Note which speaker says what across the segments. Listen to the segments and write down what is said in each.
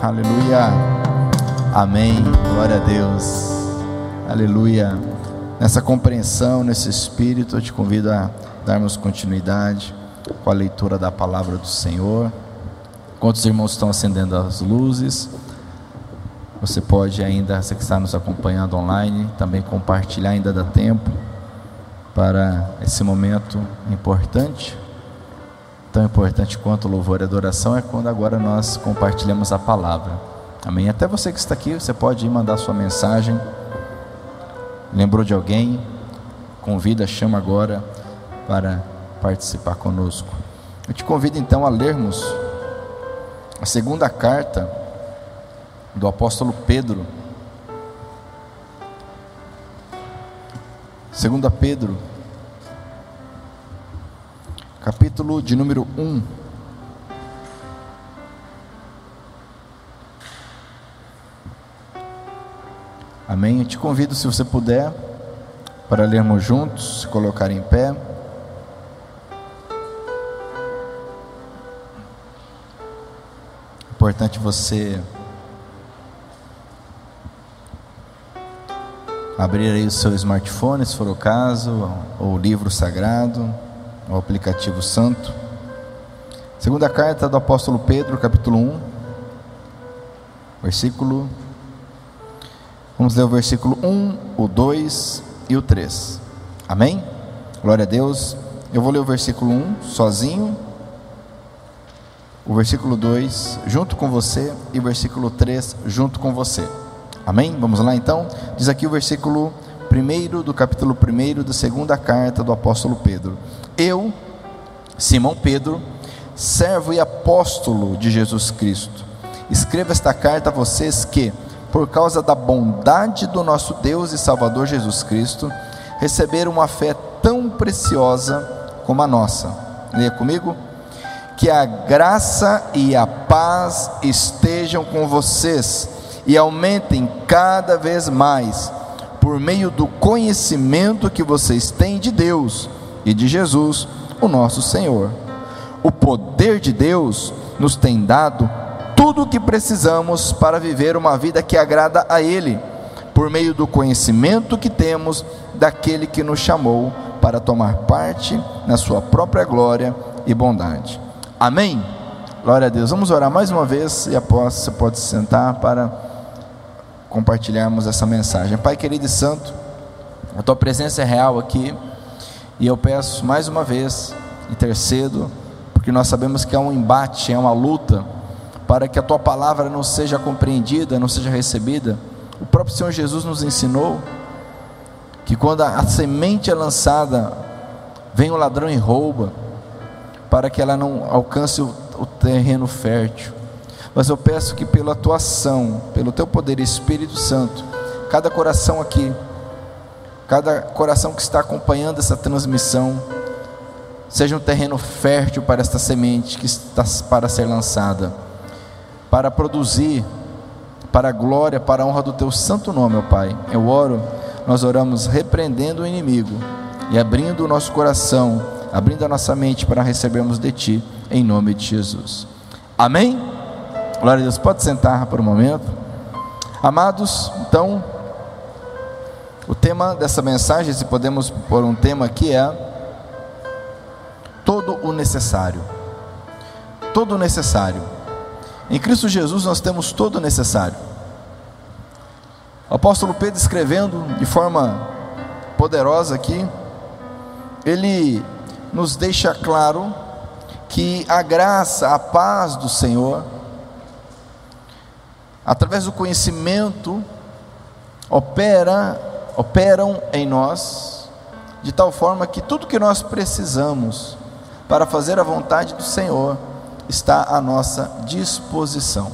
Speaker 1: Aleluia. Amém. Glória a Deus. Aleluia. Nessa compreensão, nesse espírito, eu te convido a darmos continuidade com a leitura da palavra do Senhor. Quantos irmãos estão acendendo as luzes? Você pode ainda, você que está nos acompanhando online, também compartilhar, ainda dá tempo para esse momento importante. Tão importante quanto o louvor e adoração é quando agora nós compartilhamos a palavra. Amém? Até você que está aqui, você pode mandar sua mensagem. Lembrou de alguém? Convida, chama agora para participar conosco. Eu te convido então a lermos a segunda carta do apóstolo Pedro. Segunda Pedro, capítulo de número 1. Amém? Eu te convido, se você puder, para lermos juntos, se colocar em pé. importante você abrir aí o seu smartphone, se for o caso, ou o livro sagrado, o aplicativo santo. Segunda carta do apóstolo Pedro, capítulo 1, versículo. Vamos ler o versículo 1, o 2 e o 3. Amém? Glória a Deus. Eu vou ler o versículo 1 sozinho o versículo 2 junto com você e o versículo 3 junto com você. Amém? Vamos lá então? Diz aqui o versículo 1 do capítulo 1 da segunda carta do apóstolo Pedro. Eu, Simão Pedro, servo e apóstolo de Jesus Cristo, escrevo esta carta a vocês que, por causa da bondade do nosso Deus e Salvador Jesus Cristo, receberam uma fé tão preciosa como a nossa. Leia comigo que a graça e a paz estejam com vocês e aumentem cada vez mais, por meio do conhecimento que vocês têm de Deus e de Jesus, o nosso Senhor. O poder de Deus nos tem dado tudo o que precisamos para viver uma vida que agrada a Ele, por meio do conhecimento que temos daquele que nos chamou para tomar parte na Sua própria glória e bondade. Amém? Glória a Deus. Vamos orar mais uma vez e após você pode se sentar para compartilharmos essa mensagem. Pai querido e santo, a tua presença é real aqui e eu peço mais uma vez, intercedo, porque nós sabemos que é um embate, é uma luta para que a tua palavra não seja compreendida, não seja recebida. O próprio Senhor Jesus nos ensinou que quando a semente é lançada, vem o ladrão e rouba para que ela não alcance o, o terreno fértil. Mas eu peço que pela tua ação, pelo teu poder Espírito Santo, cada coração aqui, cada coração que está acompanhando essa transmissão, seja um terreno fértil para esta semente que está para ser lançada, para produzir, para a glória, para a honra do teu santo nome, ó Pai. Eu oro, nós oramos repreendendo o inimigo e abrindo o nosso coração abrindo a nossa mente para recebermos de Ti, em nome de Jesus. Amém? Glória a Deus. Pode sentar por um momento. Amados, então, o tema dessa mensagem, se podemos pôr um tema aqui, é todo o necessário. Todo o necessário. Em Cristo Jesus nós temos todo o necessário. O apóstolo Pedro escrevendo de forma poderosa aqui, ele nos deixa claro que a graça, a paz do Senhor, através do conhecimento, opera, operam em nós, de tal forma que tudo que nós precisamos para fazer a vontade do Senhor está à nossa disposição.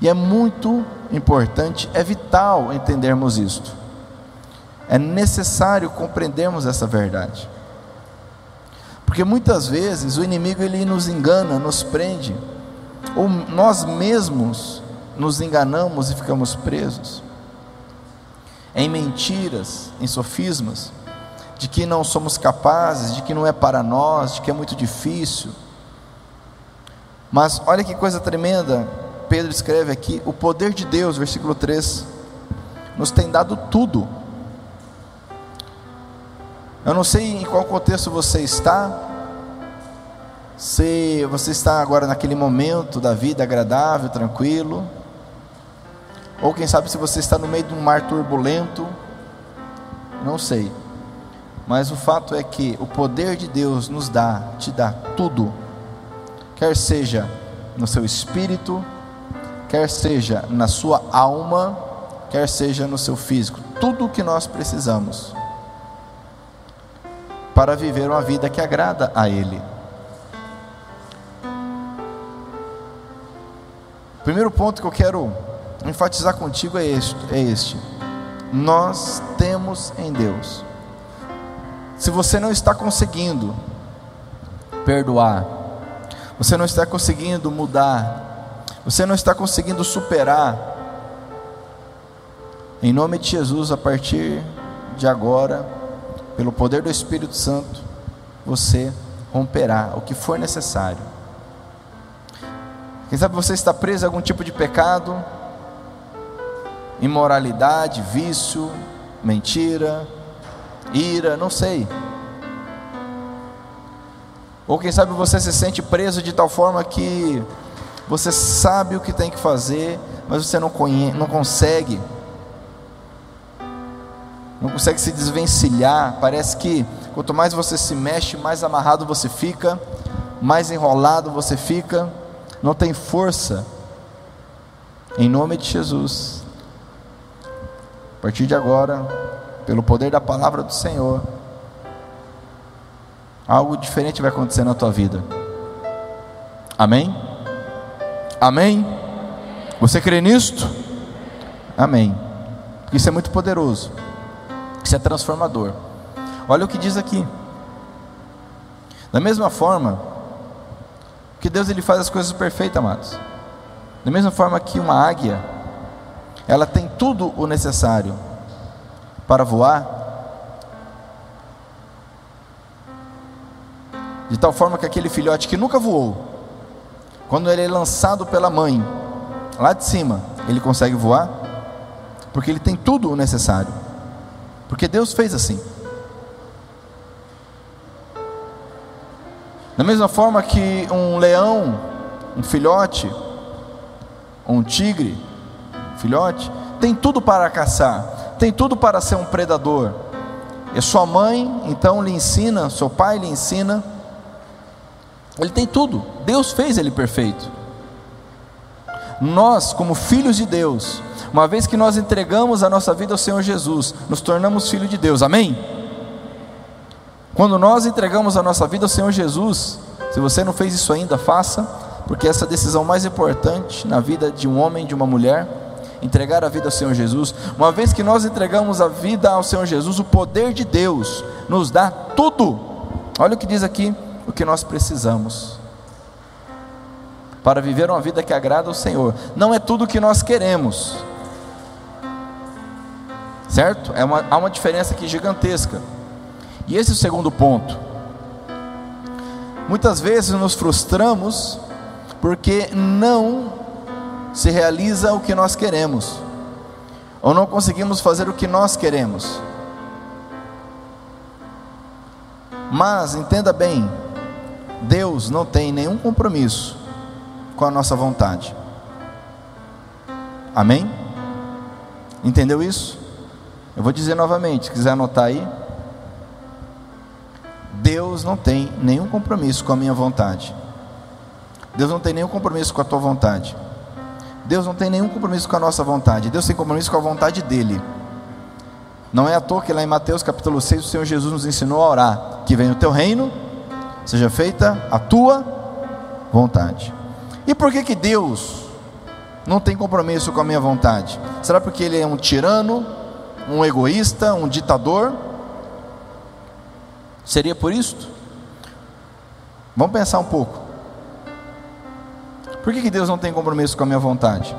Speaker 1: E é muito importante, é vital entendermos isto. É necessário compreendermos essa verdade. Porque muitas vezes o inimigo ele nos engana, nos prende, ou nós mesmos nos enganamos e ficamos presos em mentiras, em sofismas, de que não somos capazes, de que não é para nós, de que é muito difícil. Mas olha que coisa tremenda, Pedro escreve aqui: o poder de Deus, versículo 3, nos tem dado tudo. Eu não sei em qual contexto você está, se você está agora naquele momento da vida agradável, tranquilo, ou quem sabe se você está no meio de um mar turbulento, não sei. Mas o fato é que o poder de Deus nos dá, te dá tudo, quer seja no seu espírito, quer seja na sua alma, quer seja no seu físico, tudo o que nós precisamos para viver uma vida que agrada a Ele. Primeiro ponto que eu quero enfatizar contigo é este, é este. Nós temos em Deus. Se você não está conseguindo perdoar, você não está conseguindo mudar, você não está conseguindo superar, em nome de Jesus, a partir de agora, pelo poder do Espírito Santo, você romperá o que for necessário. Quem sabe você está preso a algum tipo de pecado, imoralidade, vício, mentira, ira, não sei. Ou quem sabe você se sente preso de tal forma que você sabe o que tem que fazer, mas você não, conhece, não consegue. Não consegue se desvencilhar. Parece que quanto mais você se mexe, mais amarrado você fica, mais enrolado você fica, não tem força. Em nome de Jesus, a partir de agora, pelo poder da palavra do Senhor, algo diferente vai acontecer na tua vida. Amém? Amém? Você crê nisto? Amém. Isso é muito poderoso. Isso é transformador. Olha o que diz aqui. Da mesma forma que Deus ele faz as coisas perfeitas, amados. Da mesma forma que uma águia ela tem tudo o necessário para voar, de tal forma que aquele filhote que nunca voou, quando ele é lançado pela mãe, lá de cima, ele consegue voar, porque ele tem tudo o necessário, porque Deus fez assim. Da mesma forma que um leão, um filhote, um tigre, filhote, tem tudo para caçar, tem tudo para ser um predador. E sua mãe então lhe ensina, seu pai lhe ensina. Ele tem tudo. Deus fez ele perfeito. Nós, como filhos de Deus, uma vez que nós entregamos a nossa vida ao Senhor Jesus, nos tornamos filhos de Deus. Amém? Quando nós entregamos a nossa vida ao Senhor Jesus, se você não fez isso ainda, faça, porque essa é decisão mais importante na vida de um homem, de uma mulher entregar a vida ao Senhor Jesus, uma vez que nós entregamos a vida ao Senhor Jesus, o poder de Deus nos dá tudo. Olha o que diz aqui, o que nós precisamos para viver uma vida que agrada ao Senhor. Não é tudo o que nós queremos, certo? É uma, há uma diferença aqui gigantesca. E esse é o segundo ponto. Muitas vezes nos frustramos porque não se realiza o que nós queremos, ou não conseguimos fazer o que nós queremos. Mas entenda bem, Deus não tem nenhum compromisso com a nossa vontade. Amém? Entendeu isso? Eu vou dizer novamente, se quiser anotar aí. Deus não tem nenhum compromisso com a minha vontade. Deus não tem nenhum compromisso com a tua vontade. Deus não tem nenhum compromisso com a nossa vontade, Deus tem compromisso com a vontade dEle. Não é à toa que lá em Mateus capítulo 6 o Senhor Jesus nos ensinou a orar: que venha o teu reino, seja feita a tua vontade. E por que que Deus não tem compromisso com a minha vontade? Será porque Ele é um tirano, um egoísta, um ditador? Seria por isto? Vamos pensar um pouco. Por que, que Deus não tem compromisso com a minha vontade?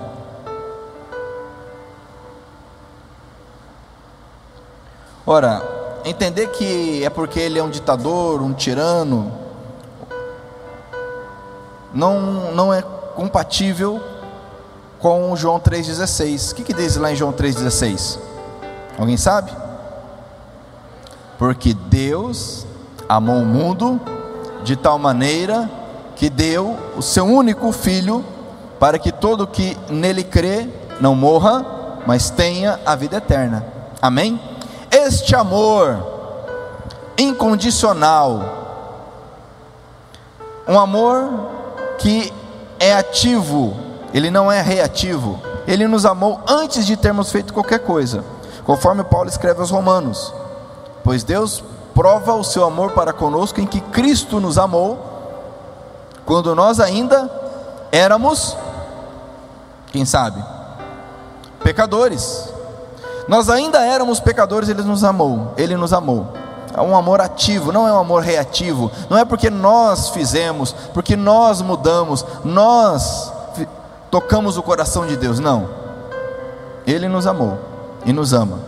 Speaker 1: Ora, entender que é porque ele é um ditador, um tirano, não, não é compatível com João 3,16. O que, que diz lá em João 3,16? Alguém sabe? Porque Deus amou o mundo de tal maneira que deu o seu único filho para que todo que nele crê não morra, mas tenha a vida eterna. Amém? Este amor incondicional, um amor que é ativo, ele não é reativo. Ele nos amou antes de termos feito qualquer coisa, conforme Paulo escreve aos Romanos. Pois Deus prova o seu amor para conosco em que Cristo nos amou quando nós ainda éramos, quem sabe, pecadores. Nós ainda éramos pecadores, ele nos amou, ele nos amou. É um amor ativo, não é um amor reativo. Não é porque nós fizemos, porque nós mudamos, nós tocamos o coração de Deus. Não. Ele nos amou e nos ama.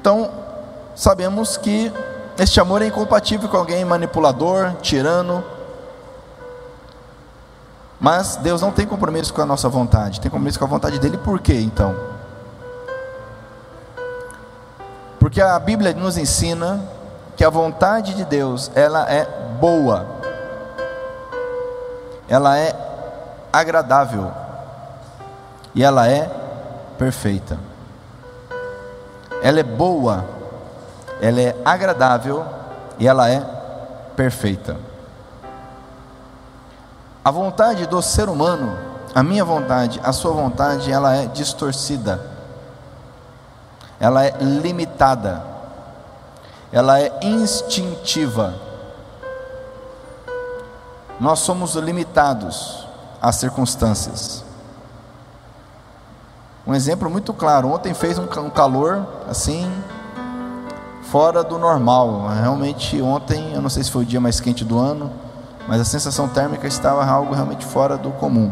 Speaker 1: Então, sabemos que este amor é incompatível com alguém manipulador, tirano. Mas Deus não tem compromisso com a nossa vontade, tem compromisso com a vontade dele, por quê então? Porque a Bíblia nos ensina que a vontade de Deus, ela é boa. Ela é agradável. E ela é perfeita. Ela é boa ela é agradável e ela é perfeita. A vontade do ser humano, a minha vontade, a sua vontade, ela é distorcida. Ela é limitada. Ela é instintiva. Nós somos limitados às circunstâncias. Um exemplo muito claro: ontem fez um calor assim fora do normal. Realmente, ontem, eu não sei se foi o dia mais quente do ano, mas a sensação térmica estava algo realmente fora do comum.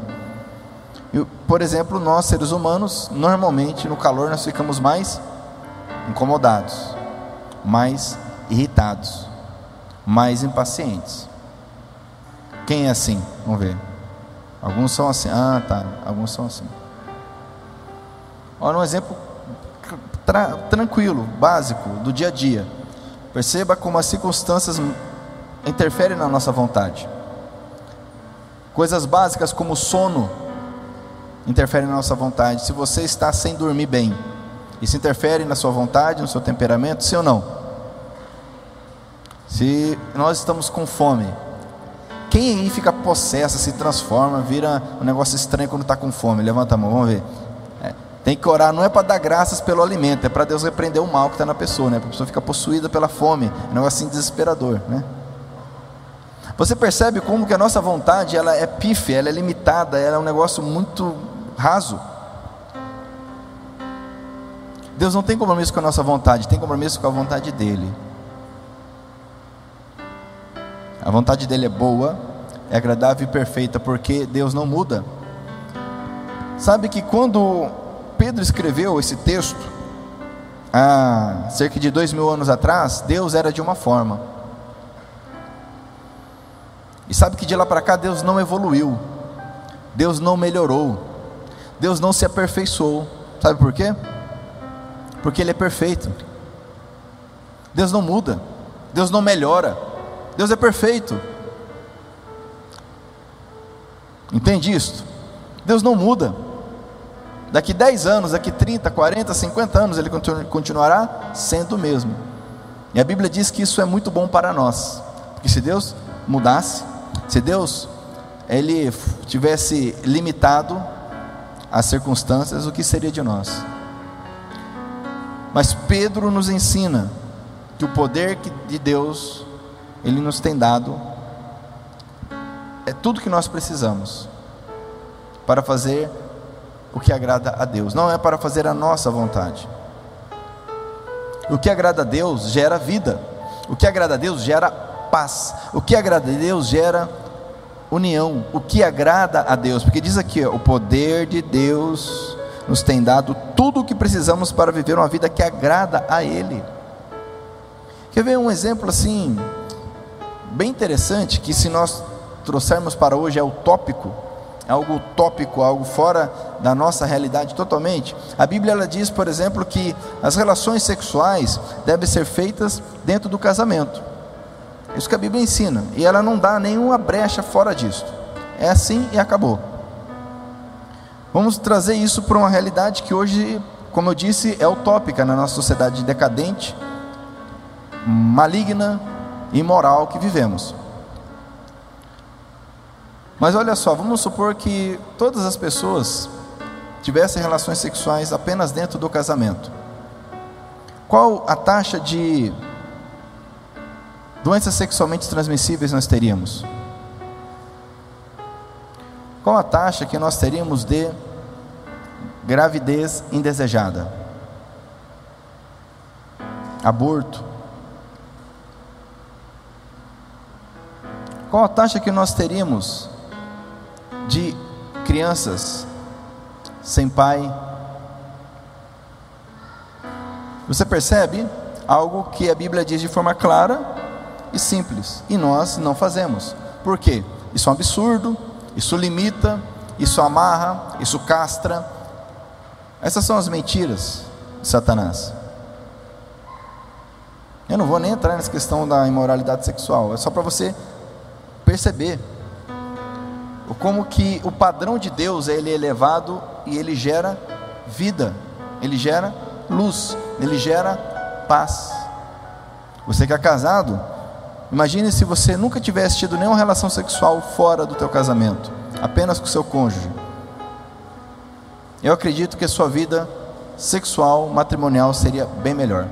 Speaker 1: E, por exemplo, nós seres humanos, normalmente no calor nós ficamos mais incomodados, mais irritados, mais impacientes. Quem é assim? Vamos ver. Alguns são assim. Ah, tá. Alguns são assim. Olha um exemplo tra tranquilo, básico, do dia a dia. Perceba como as circunstâncias interferem na nossa vontade. Coisas básicas como sono interferem na nossa vontade. Se você está sem dormir bem, isso interfere na sua vontade, no seu temperamento, sim ou não? Se nós estamos com fome, quem aí fica possessa, se transforma, vira um negócio estranho quando está com fome? Levanta a mão, vamos ver. Tem que orar, não é para dar graças pelo alimento, é para Deus repreender o mal que está na pessoa, né? Porque a pessoa fica possuída pela fome, é um negócio assim desesperador, né? Você percebe como que a nossa vontade ela é pífia, ela é limitada, ela é um negócio muito raso. Deus não tem compromisso com a nossa vontade, tem compromisso com a vontade dele. A vontade dele é boa, é agradável e perfeita, porque Deus não muda. Sabe que quando Pedro escreveu esse texto, há cerca de dois mil anos atrás, Deus era de uma forma. E sabe que de lá para cá Deus não evoluiu, Deus não melhorou, Deus não se aperfeiçoou. Sabe por quê? Porque Ele é perfeito. Deus não muda, Deus não melhora, Deus é perfeito. Entende isso? Deus não muda. Daqui 10 anos, daqui 30, 40, 50 anos, ele continuará sendo o mesmo. E a Bíblia diz que isso é muito bom para nós. Porque se Deus mudasse, se Deus ele tivesse limitado as circunstâncias, o que seria de nós? Mas Pedro nos ensina que o poder de Deus ele nos tem dado é tudo que nós precisamos para fazer o que agrada a Deus, não é para fazer a nossa vontade. O que agrada a Deus gera vida, o que agrada a Deus gera paz, o que agrada a Deus gera união, o que agrada a Deus, porque diz aqui: ó, o poder de Deus nos tem dado tudo o que precisamos para viver uma vida que agrada a Ele. Quer ver um exemplo assim, bem interessante, que se nós trouxermos para hoje é utópico, algo utópico, algo fora da nossa realidade totalmente. A Bíblia ela diz, por exemplo, que as relações sexuais devem ser feitas dentro do casamento. Isso que a Bíblia ensina, e ela não dá nenhuma brecha fora disso. É assim e acabou. Vamos trazer isso para uma realidade que hoje, como eu disse, é utópica na nossa sociedade decadente, maligna e imoral que vivemos. Mas olha só, vamos supor que todas as pessoas tivessem relações sexuais apenas dentro do casamento. Qual a taxa de doenças sexualmente transmissíveis nós teríamos? Qual a taxa que nós teríamos de gravidez indesejada? Aborto. Qual a taxa que nós teríamos de crianças sem pai. Você percebe algo que a Bíblia diz de forma clara e simples, e nós não fazemos. Por quê? Isso é um absurdo, isso limita, isso amarra, isso castra. Essas são as mentiras de Satanás. Eu não vou nem entrar nessa questão da imoralidade sexual, é só para você perceber como que o padrão de Deus ele é elevado e ele gera vida, ele gera luz, ele gera paz. Você que é casado, imagine se você nunca tivesse tido nenhuma relação sexual fora do teu casamento, apenas com seu cônjuge. Eu acredito que a sua vida sexual, matrimonial seria bem melhor.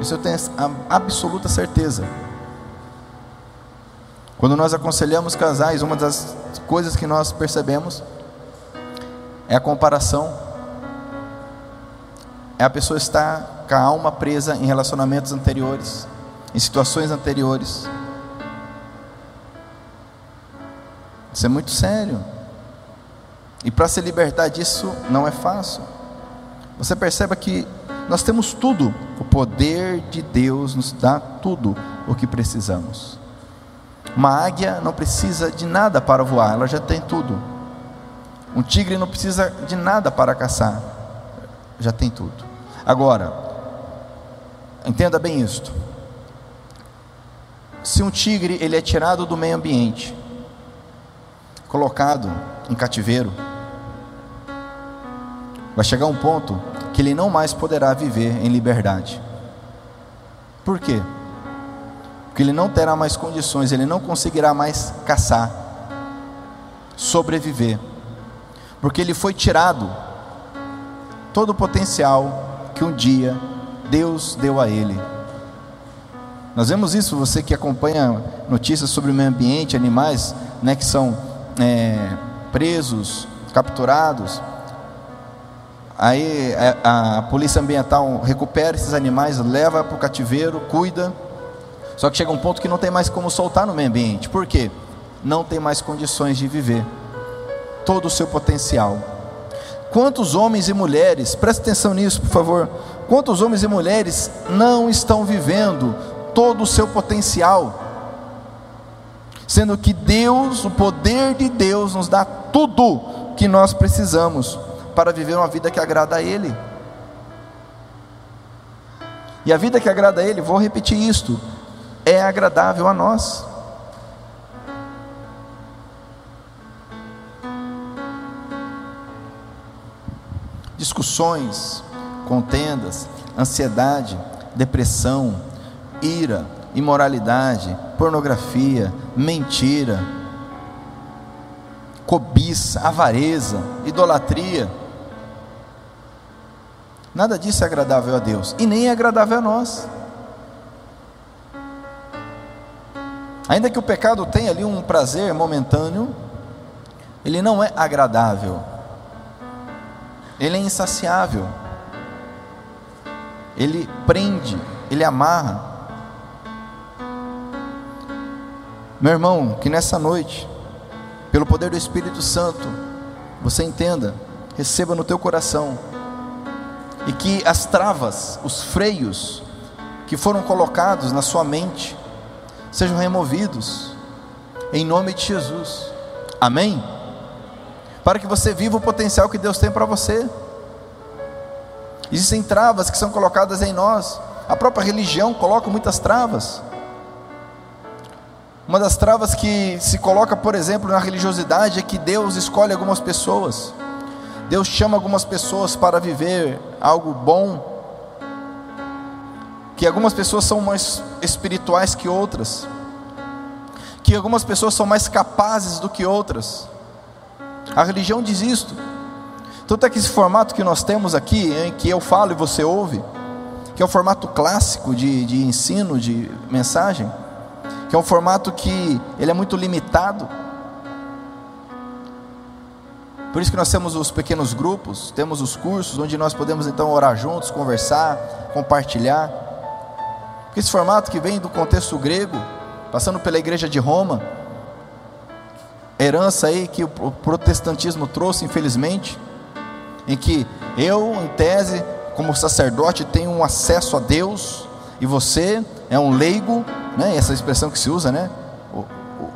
Speaker 1: Isso eu tenho a absoluta certeza. Quando nós aconselhamos casais, uma das coisas que nós percebemos é a comparação. É a pessoa estar com a alma presa em relacionamentos anteriores, em situações anteriores. Isso é muito sério. E para se libertar disso não é fácil. Você perceba que nós temos tudo, o poder de Deus nos dá tudo o que precisamos. Uma águia não precisa de nada para voar, ela já tem tudo. Um tigre não precisa de nada para caçar, já tem tudo. Agora, entenda bem isto. Se um tigre ele é tirado do meio ambiente, colocado em cativeiro, vai chegar um ponto que ele não mais poderá viver em liberdade. Por quê? Porque ele não terá mais condições, ele não conseguirá mais caçar, sobreviver, porque ele foi tirado todo o potencial que um dia Deus deu a ele. Nós vemos isso, você que acompanha notícias sobre o meio ambiente, animais né, que são é, presos, capturados. Aí a, a polícia ambiental recupera esses animais, leva para o cativeiro, cuida só que chega um ponto que não tem mais como soltar no meio ambiente. Por quê? Não tem mais condições de viver todo o seu potencial. Quantos homens e mulheres, presta atenção nisso, por favor. Quantos homens e mulheres não estão vivendo todo o seu potencial? Sendo que Deus, o poder de Deus, nos dá tudo que nós precisamos para viver uma vida que agrada a Ele. E a vida que agrada a Ele, vou repetir isto, é agradável a nós. Discussões, contendas, ansiedade, depressão, ira, imoralidade, pornografia, mentira, cobiça, avareza, idolatria. Nada disso é agradável a Deus e nem é agradável a nós. Ainda que o pecado tenha ali um prazer momentâneo, ele não é agradável, ele é insaciável, ele prende, ele amarra. Meu irmão, que nessa noite, pelo poder do Espírito Santo, você entenda, receba no teu coração, e que as travas, os freios que foram colocados na sua mente, sejam removidos, em nome de Jesus. Amém? para que você viva o potencial que Deus tem para você. Existem travas que são colocadas em nós. A própria religião coloca muitas travas. Uma das travas que se coloca, por exemplo, na religiosidade é que Deus escolhe algumas pessoas. Deus chama algumas pessoas para viver algo bom. Que algumas pessoas são mais espirituais que outras. Que algumas pessoas são mais capazes do que outras. A religião diz isto. Tanto é que esse formato que nós temos aqui, em que eu falo e você ouve, que é o formato clássico de, de ensino, de mensagem, que é um formato que ele é muito limitado. Por isso que nós temos os pequenos grupos, temos os cursos, onde nós podemos então orar juntos, conversar, compartilhar. Porque esse formato que vem do contexto grego, passando pela igreja de Roma, herança aí que o protestantismo trouxe, infelizmente, em que eu, em tese, como sacerdote, tenho um acesso a Deus, e você é um leigo, né? essa expressão que se usa, né? O,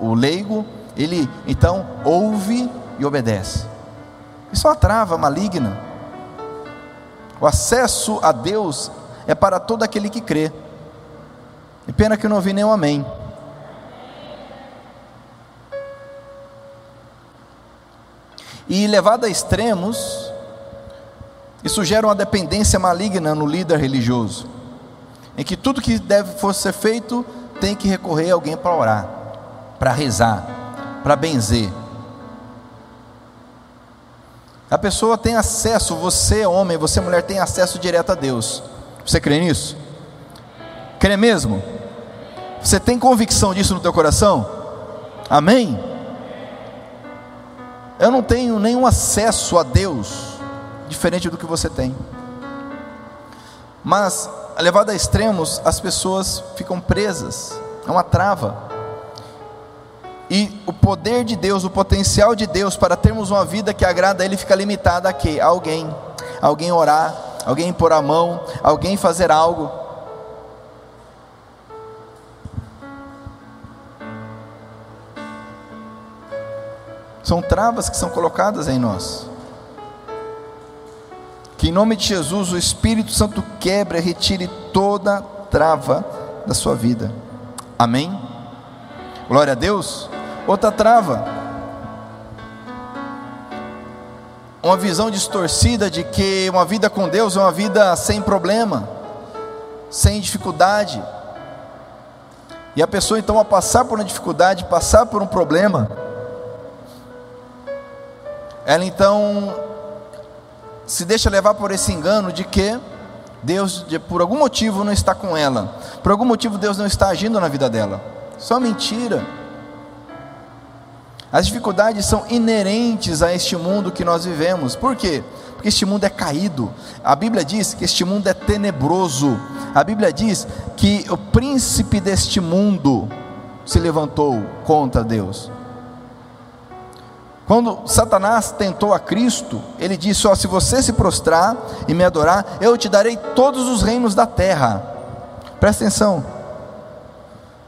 Speaker 1: o, o leigo, ele então ouve e obedece. Isso é uma trava maligna. O acesso a Deus é para todo aquele que crê. E pena que eu não ouvi nenhum amém. E levado a extremos, isso gera uma dependência maligna no líder religioso, em que tudo que deve for ser feito tem que recorrer a alguém para orar, para rezar, para benzer. A pessoa tem acesso, você homem, você mulher tem acesso direto a Deus. Você crê nisso? Crê mesmo? Você tem convicção disso no teu coração? Amém? Eu não tenho nenhum acesso a Deus diferente do que você tem. Mas, levado a extremos, as pessoas ficam presas, é uma trava. E o poder de Deus, o potencial de Deus para termos uma vida que agrada a Ele fica limitado a quê? A alguém. Alguém orar, alguém pôr a mão, alguém fazer algo. São travas que são colocadas em nós. Que em nome de Jesus o Espírito Santo quebre e retire toda trava da sua vida. Amém? Glória a Deus. Outra trava. Uma visão distorcida de que uma vida com Deus é uma vida sem problema, sem dificuldade. E a pessoa então, a passar por uma dificuldade, passar por um problema, ela então se deixa levar por esse engano de que Deus, por algum motivo, não está com ela, por algum motivo, Deus não está agindo na vida dela. Só mentira. As dificuldades são inerentes a este mundo que nós vivemos. Por quê? Porque este mundo é caído. A Bíblia diz que este mundo é tenebroso. A Bíblia diz que o príncipe deste mundo se levantou contra Deus. Quando Satanás tentou a Cristo, ele disse: Ó, se você se prostrar e me adorar, eu te darei todos os reinos da terra. Presta atenção.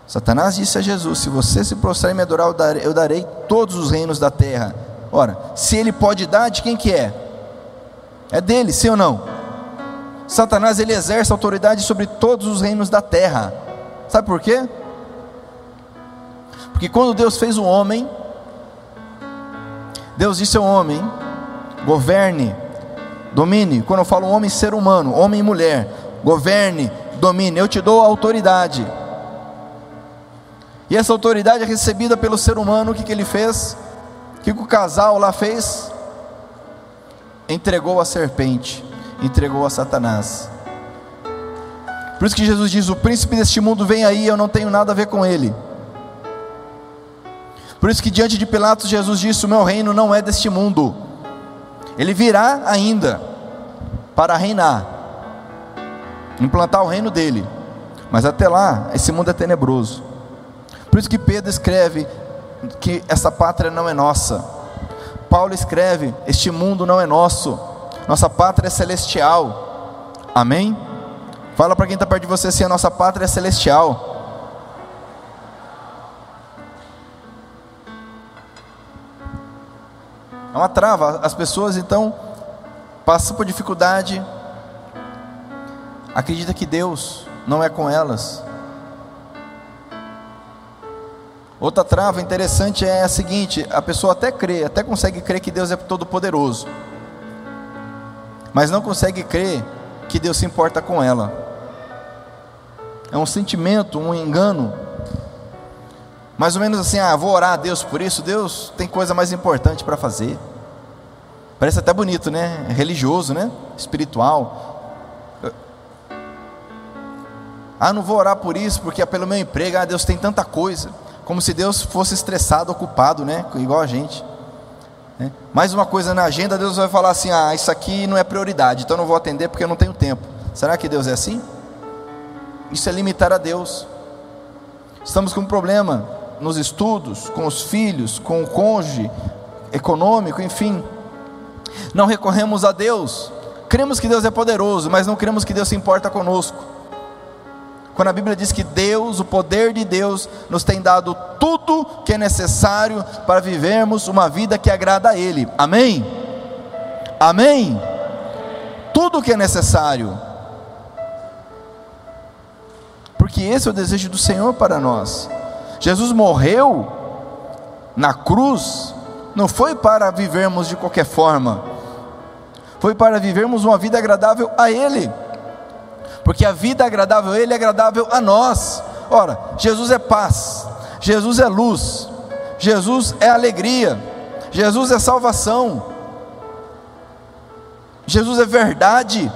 Speaker 1: Satanás disse a Jesus: Se você se prostrar e me adorar, eu darei, eu darei todos os reinos da terra. Ora, se ele pode dar, de quem que é? É dele, sim ou não? Satanás ele exerce autoridade sobre todos os reinos da terra. Sabe por quê? Porque quando Deus fez o homem, Deus disse ao homem: governe, domine. Quando eu falo homem, ser humano, homem e mulher, governe, domine. Eu te dou autoridade. E essa autoridade é recebida pelo ser humano. O que, que ele fez? O que, que o casal lá fez? Entregou a serpente, entregou a Satanás. Por isso que Jesus diz: O príncipe deste mundo vem aí, eu não tenho nada a ver com ele. Por isso que diante de Pilatos Jesus disse: O meu reino não é deste mundo. Ele virá ainda para reinar, implantar o reino dele. Mas até lá, esse mundo é tenebroso. Por isso que Pedro escreve que essa pátria não é nossa. Paulo escreve: Este mundo não é nosso. Nossa pátria é celestial. Amém? Fala para quem está perto de você assim: a nossa pátria é celestial. É uma trava. As pessoas então passam por dificuldade, acredita que Deus não é com elas. Outra trava interessante é a seguinte: a pessoa até crê, até consegue crer que Deus é todo-poderoso, mas não consegue crer que Deus se importa com ela. É um sentimento, um engano. Mais ou menos assim, ah, vou orar a Deus por isso. Deus tem coisa mais importante para fazer. Parece até bonito, né? Religioso, né? Espiritual. Ah, não vou orar por isso, porque é pelo meu emprego. Ah, Deus tem tanta coisa. Como se Deus fosse estressado, ocupado, né? Igual a gente. Né? Mais uma coisa na agenda, Deus vai falar assim: ah, isso aqui não é prioridade, então não vou atender porque eu não tenho tempo. Será que Deus é assim? Isso é limitar a Deus. Estamos com um problema nos estudos, com os filhos, com o cônjuge, econômico, enfim. Não recorremos a Deus. Cremos que Deus é poderoso, mas não cremos que Deus se importa conosco. Quando a Bíblia diz que Deus, o poder de Deus, nos tem dado tudo que é necessário para vivermos uma vida que agrada a Ele. Amém? Amém? Tudo que é necessário. Porque esse é o desejo do Senhor para nós. Jesus morreu na cruz, não foi para vivermos de qualquer forma, foi para vivermos uma vida agradável a Ele porque a vida agradável a Ele é agradável a nós. Ora, Jesus é paz, Jesus é luz, Jesus é alegria, Jesus é salvação, Jesus é verdade.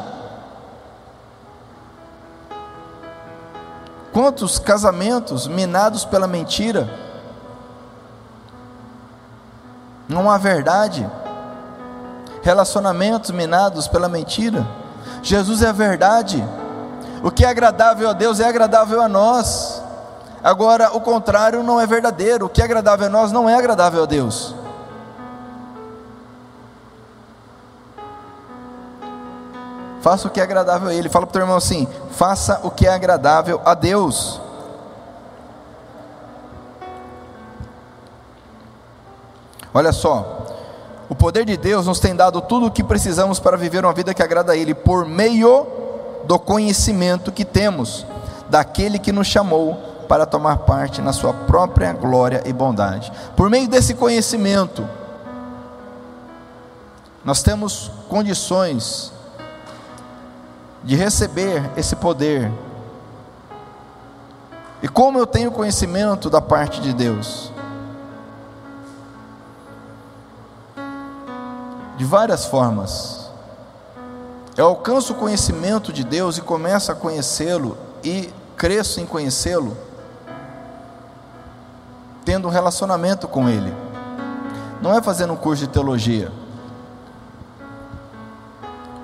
Speaker 1: Quantos casamentos minados pela mentira? Não há verdade. Relacionamentos minados pela mentira. Jesus é a verdade. O que é agradável a Deus é agradável a nós. Agora, o contrário não é verdadeiro. O que é agradável a nós não é agradável a Deus. Faça o que é agradável a Ele. Fala para o teu irmão assim: faça o que é agradável a Deus. Olha só, o poder de Deus nos tem dado tudo o que precisamos para viver uma vida que agrada a Ele, por meio do conhecimento que temos daquele que nos chamou para tomar parte na sua própria glória e bondade. Por meio desse conhecimento, nós temos condições de receber esse poder. E como eu tenho conhecimento da parte de Deus? De várias formas. Eu alcanço o conhecimento de Deus e começo a conhecê-lo e cresço em conhecê-lo, tendo um relacionamento com Ele. Não é fazendo um curso de teologia.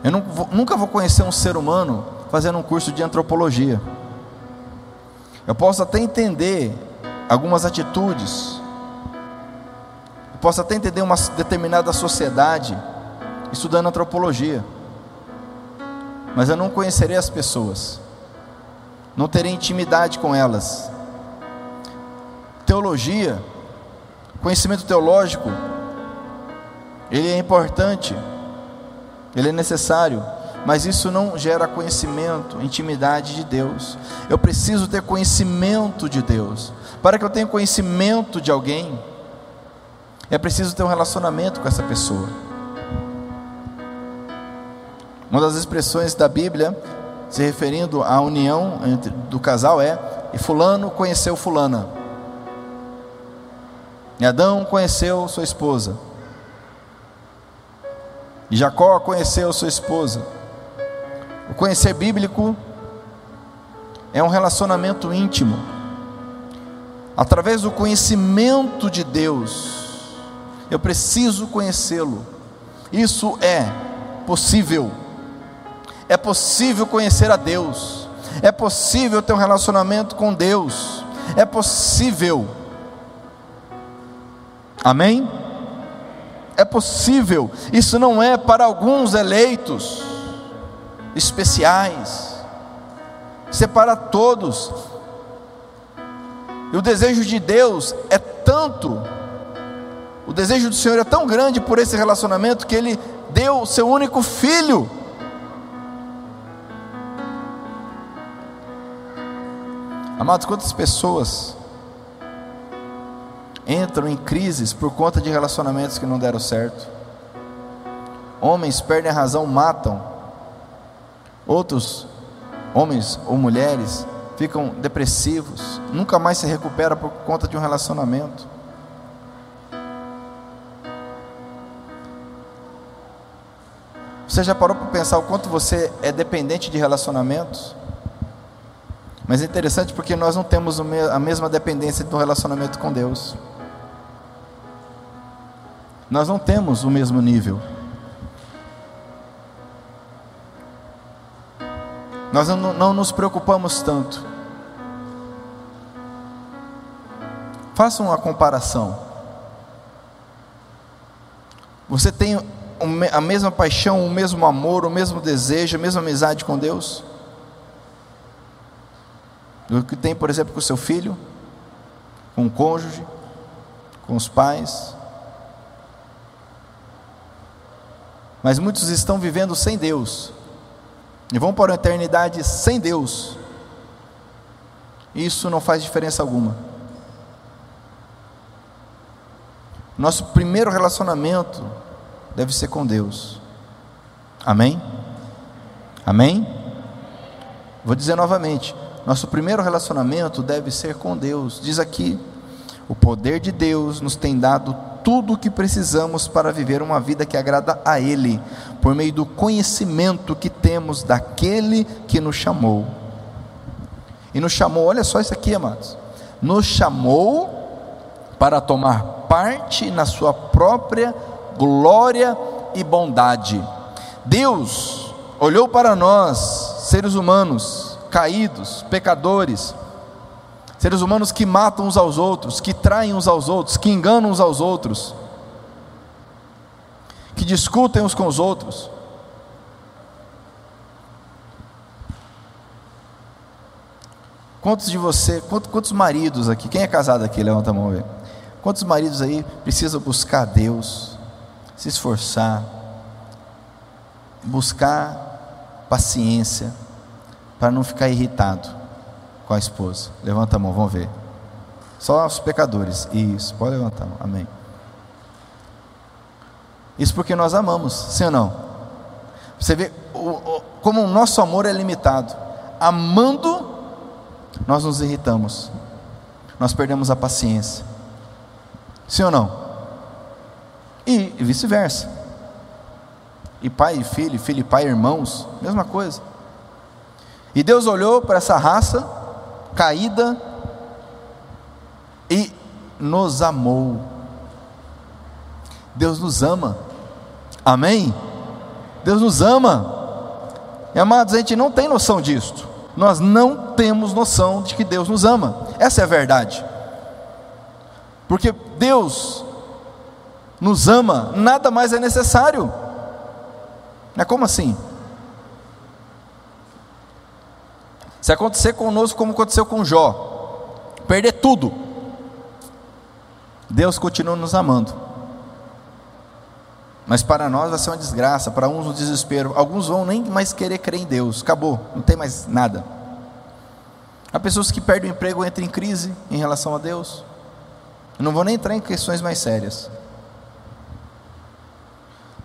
Speaker 1: Eu nunca vou conhecer um ser humano fazendo um curso de antropologia. Eu posso até entender algumas atitudes, eu posso até entender uma determinada sociedade estudando antropologia mas eu não conhecerei as pessoas, não terei intimidade com elas. Teologia, conhecimento teológico, ele é importante, ele é necessário, mas isso não gera conhecimento, intimidade de Deus. Eu preciso ter conhecimento de Deus. Para que eu tenha conhecimento de alguém, é preciso ter um relacionamento com essa pessoa. Uma das expressões da Bíblia, se referindo à união entre, do casal, é: e Fulano conheceu Fulana. E Adão conheceu sua esposa. Jacó conheceu sua esposa. O conhecer bíblico é um relacionamento íntimo. Através do conhecimento de Deus, eu preciso conhecê-lo. Isso é possível é possível conhecer a Deus, é possível ter um relacionamento com Deus, é possível. Amém? É possível, isso não é para alguns eleitos especiais, isso é para todos. E o desejo de Deus é tanto, desejo do Senhor é tão grande por esse relacionamento que Ele deu o seu único filho. Amados, quantas pessoas entram em crises por conta de relacionamentos que não deram certo? Homens perdem a razão, matam. Outros, homens ou mulheres, ficam depressivos, nunca mais se recuperam por conta de um relacionamento. Você já parou para pensar o quanto você é dependente de relacionamentos? Mas é interessante porque nós não temos a mesma dependência do relacionamento com Deus. Nós não temos o mesmo nível. Nós não, não nos preocupamos tanto. Faça uma comparação. Você tem a mesma paixão, o mesmo amor, o mesmo desejo, a mesma amizade com Deus? Do que tem, por exemplo, com o seu filho, com o cônjuge, com os pais. Mas muitos estão vivendo sem Deus, e vão para a eternidade sem Deus. Isso não faz diferença alguma. Nosso primeiro relacionamento deve ser com Deus. Amém? Amém? Vou dizer novamente: nosso primeiro relacionamento deve ser com Deus. Diz aqui: o poder de Deus nos tem dado tudo o que precisamos para viver uma vida que agrada a Ele, por meio do conhecimento que temos daquele que nos chamou. E nos chamou, olha só isso aqui, amados. Nos chamou para tomar parte na Sua própria glória e bondade. Deus olhou para nós, seres humanos, caídos, pecadores, seres humanos que matam uns aos outros, que traem uns aos outros, que enganam uns aos outros, que discutem uns com os outros. Quantos de você, quantos, quantos maridos aqui, quem é casado aqui? Levanta a mão aí. Quantos maridos aí precisam buscar Deus, se esforçar, buscar paciência, para não ficar irritado com a esposa? Levanta a mão, vamos ver. Só os pecadores. Isso, pode levantar. Amém. Isso porque nós amamos, sim ou não? Você vê o, o, como o nosso amor é limitado. Amando, nós nos irritamos, nós perdemos a paciência. Sim ou não? E vice-versa. E pai e filho, filho e pai, irmãos, mesma coisa. E Deus olhou para essa raça caída e nos amou. Deus nos ama. Amém? Deus nos ama. E amados, a gente não tem noção disso. Nós não temos noção de que Deus nos ama. Essa é a verdade. Porque Deus nos ama, nada mais é necessário. É como assim? Se acontecer conosco como aconteceu com Jó, perder tudo, Deus continua nos amando. Mas para nós vai ser uma desgraça, para uns um desespero. Alguns vão nem mais querer crer em Deus. Acabou, não tem mais nada. Há pessoas que perdem o emprego, entram em crise em relação a Deus. Eu não vou nem entrar em questões mais sérias.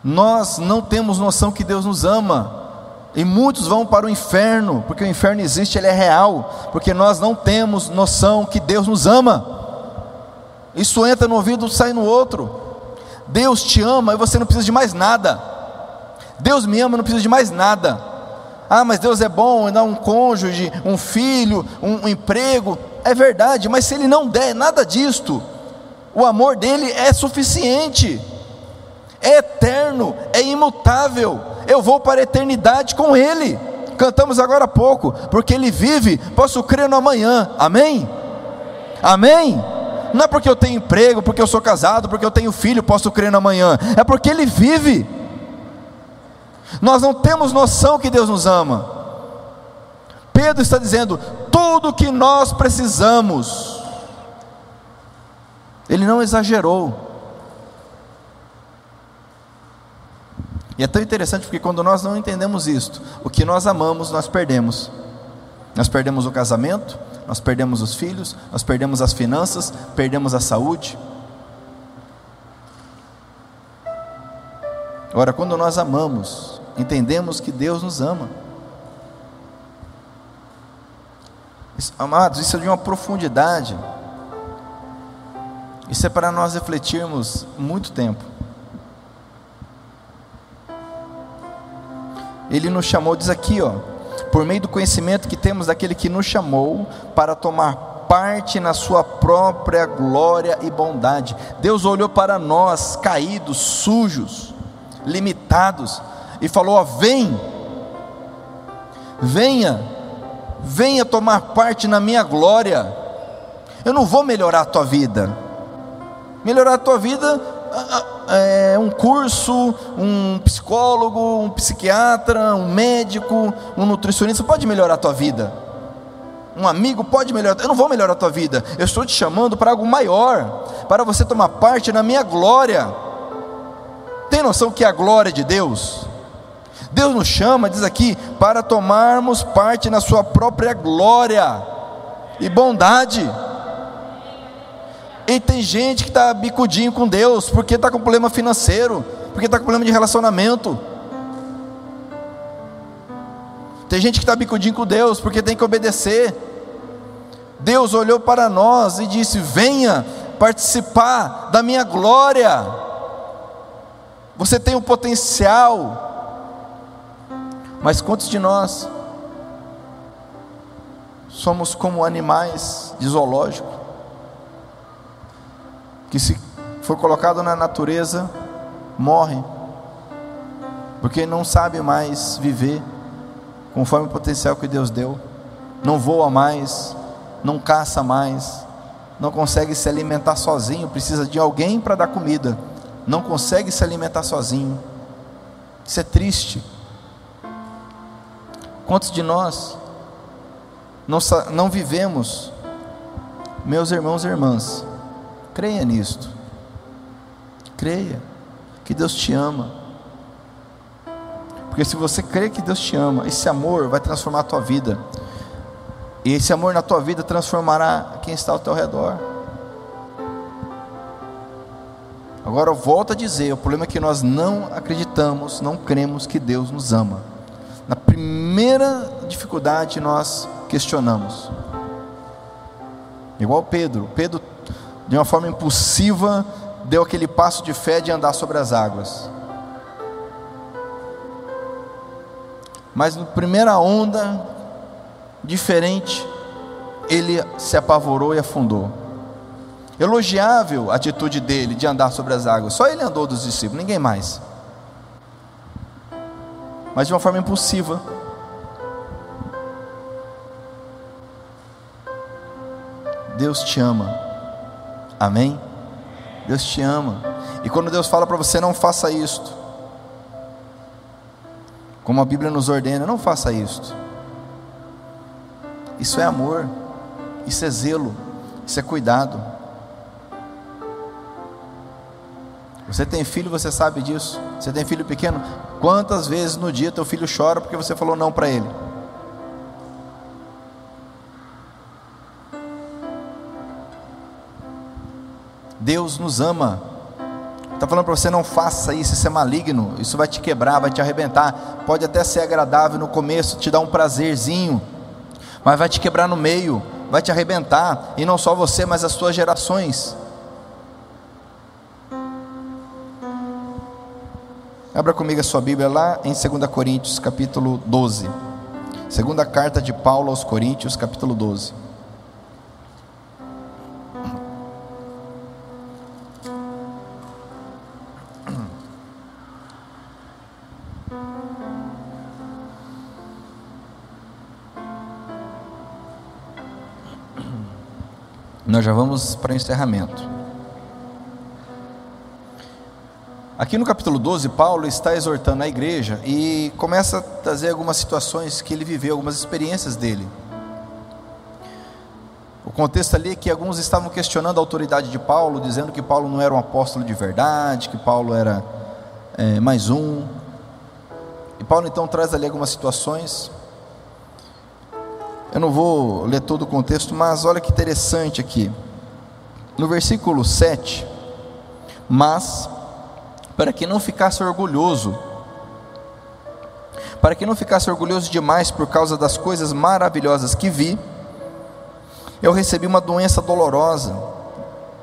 Speaker 1: Nós não temos noção que Deus nos ama. E muitos vão para o inferno, porque o inferno existe, ele é real, porque nós não temos noção que Deus nos ama. Isso entra no ouvido, sai no outro. Deus te ama e você não precisa de mais nada. Deus me ama, não precisa de mais nada. Ah, mas Deus é bom, dá um cônjuge, um filho, um, um emprego. É verdade, mas se Ele não der nada disto, o amor dele é suficiente, é eterno, é imutável. Eu vou para a eternidade com Ele. Cantamos agora há pouco, porque Ele vive, posso crer no amanhã. Amém? Amém? Não é porque eu tenho emprego, porque eu sou casado, porque eu tenho filho, posso crer no amanhã. É porque Ele vive. Nós não temos noção que Deus nos ama. Pedro está dizendo: tudo que nós precisamos ele não exagerou. E é tão interessante porque quando nós não entendemos isto, o que nós amamos, nós perdemos. Nós perdemos o casamento, nós perdemos os filhos, nós perdemos as finanças, perdemos a saúde. Ora, quando nós amamos, entendemos que Deus nos ama. Amados, isso é de uma profundidade. Isso é para nós refletirmos muito tempo. Ele nos chamou, diz aqui, ó, por meio do conhecimento que temos daquele que nos chamou para tomar parte na sua própria glória e bondade. Deus olhou para nós, caídos, sujos, limitados, e falou: ó, vem, venha, venha tomar parte na minha glória. Eu não vou melhorar a tua vida, melhorar a tua vida é, um curso, um psicólogo, um psiquiatra, um médico, um nutricionista pode melhorar a tua vida. Um amigo pode melhorar. Eu não vou melhorar a tua vida. Eu estou te chamando para algo maior, para você tomar parte na minha glória. Tem noção que é a glória de Deus? Deus nos chama, diz aqui, para tomarmos parte na Sua própria glória e bondade. E tem gente que está bicudinho com Deus, porque está com problema financeiro, porque está com problema de relacionamento. Tem gente que está bicudinho com Deus, porque tem que obedecer. Deus olhou para nós e disse: Venha participar da minha glória. Você tem um potencial. Mas quantos de nós somos como animais de zoológico? Que se for colocado na natureza, morre, porque não sabe mais viver conforme o potencial que Deus deu, não voa mais, não caça mais, não consegue se alimentar sozinho, precisa de alguém para dar comida, não consegue se alimentar sozinho. Isso é triste. Quantos de nós não, não vivemos, meus irmãos e irmãs, Creia nisto. Creia que Deus te ama. Porque se você crê que Deus te ama, esse amor vai transformar a tua vida. E esse amor na tua vida transformará quem está ao teu redor. Agora eu volto a dizer, o problema é que nós não acreditamos, não cremos que Deus nos ama. Na primeira dificuldade nós questionamos. Igual Pedro. Pedro de uma forma impulsiva, deu aquele passo de fé de andar sobre as águas. Mas na primeira onda, diferente, ele se apavorou e afundou. Elogiável a atitude dele de andar sobre as águas. Só ele andou dos discípulos, ninguém mais. Mas de uma forma impulsiva. Deus te ama. Amém? Deus te ama. E quando Deus fala para você, não faça isto. Como a Bíblia nos ordena, não faça isto. Isso é amor, isso é zelo, isso é cuidado. Você tem filho, você sabe disso. Você tem filho pequeno? Quantas vezes no dia teu filho chora porque você falou não para ele? Deus nos ama. Está falando para você, não faça isso, isso é maligno, isso vai te quebrar, vai te arrebentar. Pode até ser agradável no começo, te dar um prazerzinho, mas vai te quebrar no meio, vai te arrebentar, e não só você, mas as suas gerações. Abra comigo a sua Bíblia lá em 2 Coríntios, capítulo 12. Segunda carta de Paulo aos Coríntios, capítulo 12. Nós já vamos para o encerramento. Aqui no capítulo 12, Paulo está exortando a igreja e começa a trazer algumas situações que ele viveu, algumas experiências dele. O contexto ali é que alguns estavam questionando a autoridade de Paulo, dizendo que Paulo não era um apóstolo de verdade, que Paulo era é, mais um. E Paulo então traz ali algumas situações. Eu não vou ler todo o contexto, mas olha que interessante aqui. No versículo 7, mas para que não ficasse orgulhoso, para que não ficasse orgulhoso demais por causa das coisas maravilhosas que vi, eu recebi uma doença dolorosa,